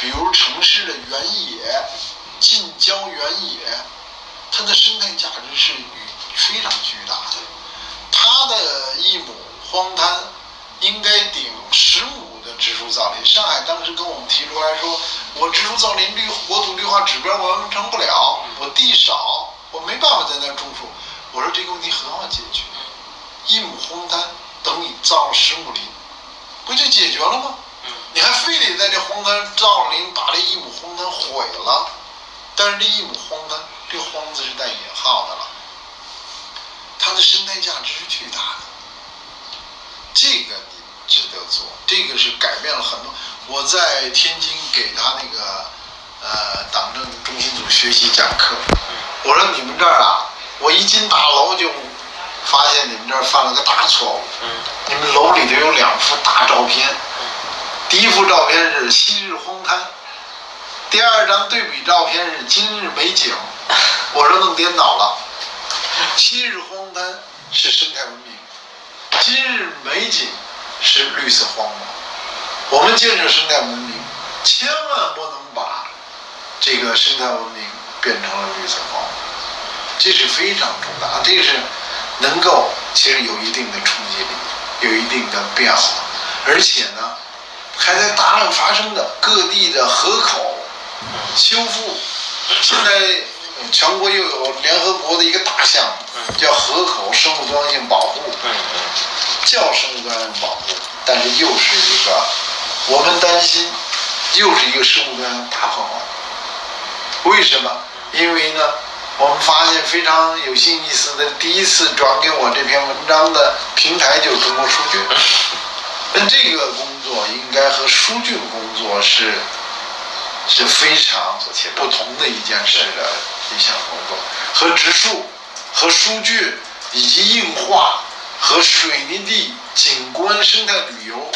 比如城市的原野、近郊原野，它的生态价值是非常巨大的。它的一亩荒滩应该顶十亩的植树造林。上海当时跟我们提出来说，我植树造林绿国土绿化指标我完成不了，我地少，我没办法在那儿种树。我说这个问题很好解决，一亩荒滩等你造了十亩林，不就解决了吗？你还非得在这荒滩造林，把这一亩荒滩毁了？但是这一亩荒滩，这“荒”字是带引号的了，它的生态价值是巨大的。这个你值得做，这个是改变了很多。我在天津给他那个呃党政中心组学习讲课，我说你们这儿啊，我一进大楼就发现你们这儿犯了个大错误。你们楼里头有两幅大照片，一幅照片是昔日荒滩，第二张对比照片是今日美景。我说弄颠倒了，昔日荒滩是生态文明，今日美景是绿色荒漠。我们建设生态文明，千万不能把这个生态文明变成了绿色荒漠，这是非常重大，这是能够其实有一定的冲击力，有一定的变化，而且呢，还在大量发生的各地的河口修复，现在全国又有联合国的一个大项目，叫河口生物多样性保护，叫生物多样性保护，但是又是一个。我们担心，又是一个生物多样性大破坏。为什么？因为呢，我们发现非常有意思的，第一次转给我这篇文章的平台就是中国数据。那这个工作应该和疏浚工作是是非常不同的一件事的一项工作，和植树、和疏浚以及硬化和水泥地景观生态旅游。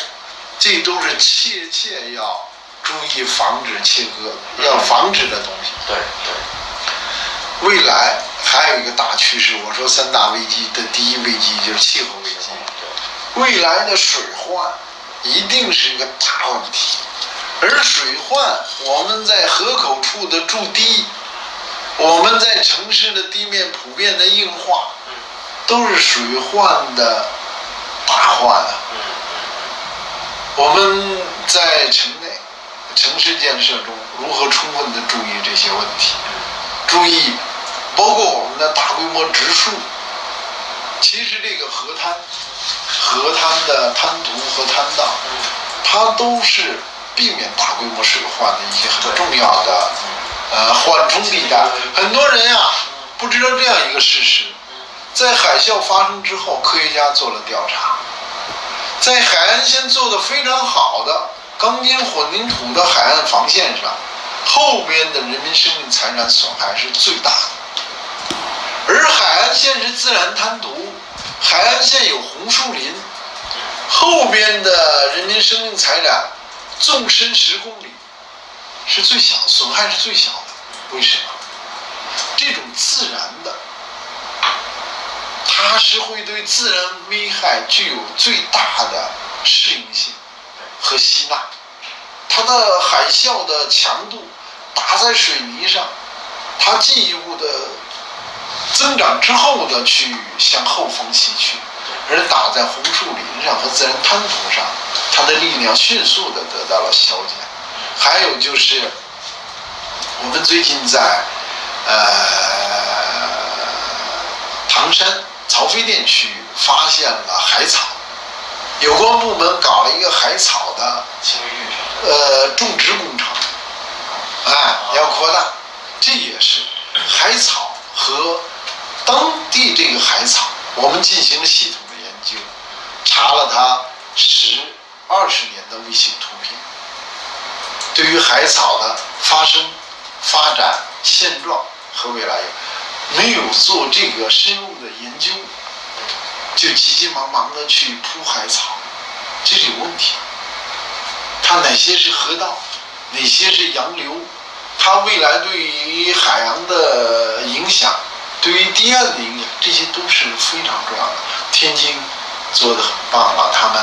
这都是切切要注意防止切割、要防止的东西。对对。未来还有一个大趋势，我说三大危机的第一危机就是气候危机。未来的水患一定是一个大问题，而水患，我们在河口处的筑堤，我们在城市的地面普遍的硬化，都是水患的大患啊。我们在城内城市建设中如何充分的注意这些问题？注意，包括我们的大规模植树。其实这个河滩、河滩的滩涂和滩道，它都是避免大规模水患的一些很重要的呃缓冲地带。很多人呀不知道这样一个事实：在海啸发生之后，科学家做了调查。在海岸线做的非常好的钢筋混凝土的海岸防线上，后边的人民生命财产损害是最大的。而海岸线是自然滩涂，海岸线有红树林，后边的人民生命财产纵深十公里是最小，损害是最小的。为什么？这种自然的。它是会对自然危害具有最大的适应性和吸纳，它的海啸的强度打在水泥上，它进一步的增长之后的去向后方吸去，而打在红树林上和自然滩涂上，它的力量迅速的得到了消减。还有就是我们最近在呃唐山。曹妃甸区发现了海草，有关部门搞了一个海草的呃种植工程，哎，要扩大，这也是海草和当地这个海草，我们进行了系统的研究，查了它十二十年的卫星图片，对于海草的发生、发展现状和未来。没有做这个深入的研究，就急急忙忙的去铺海草，这是有问题。它哪些是河道，哪些是洋流，它未来对于海洋的影响，对于堤岸的影响，这些都是非常重要的。天津做的很棒了，他们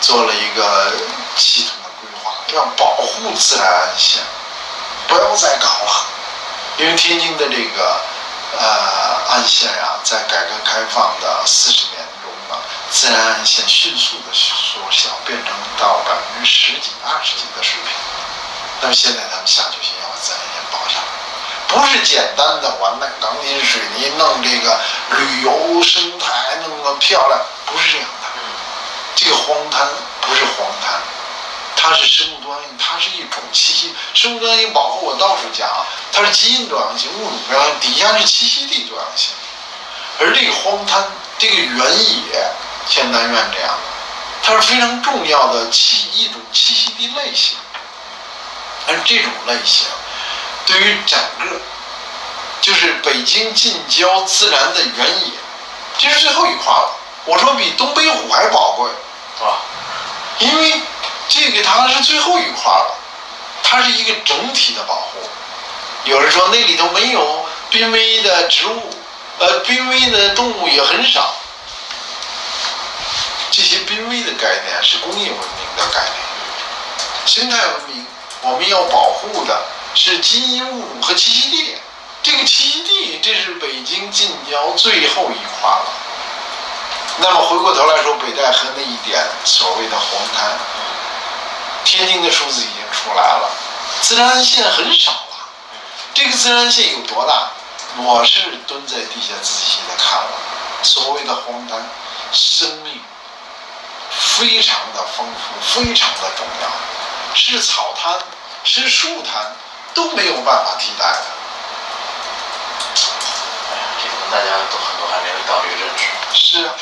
做了一个系统的规划，要保护自然安线，不要再搞了。因为天津的这个呃岸线呀，在改革开放的四十年中呢，自然岸线迅速的缩小，变成到百分之十几、二十几的水平。那么现在他们下决心要把自然线保下来，不是简单的完了漂亮，不是这样的。这个荒滩不是荒滩，它是生物多样性，它是一种栖息。生物多样性保护我到处讲，它是基因多样性、物种多样性，底下是栖息地多样性。而这个荒滩，这个原野，像南苑这样的，它是非常重要的栖一种栖息地类型。而这种类型，对于整个就是北京近郊自然的原野，这是最后一块了。我说比东北虎还宝贵，啊，因为这个它是最后一块了，它是一个整体的保护。有人说那里头没有濒危的植物，呃，濒危的动物也很少。这些濒危的概念是工业文明的概念，生态文明我们要保护的是基因物种和栖息地。这个栖息地，这是北京近郊最后一块了。那么回过头来说，北戴河那一点所谓的红滩，天津的数字已经出来了，自然安线很少了。这个自然安线有多大？我是蹲在地下仔细的看了，所谓的红滩，生命非常的丰富，非常的重要，是草滩，是树滩，都没有办法替代的。哎呀，这可能大家都很多还没有到这个认识，是啊。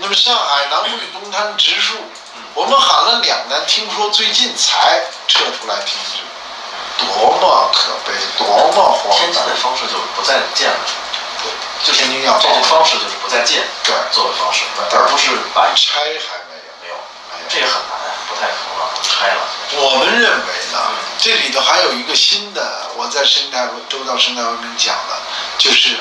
那么上海南汇东滩植树，我们喊了两年，听说最近才撤出来停止，多么可悲，多么荒天津的！方式就是不再建了，对就是天津要这个方式就是不再建对作为方式，而不是把拆还没有，没有，没有。这也很难，不太可能拆了。我们认为呢，这里头还有一个新的，我在生态周到生态文明讲的，就是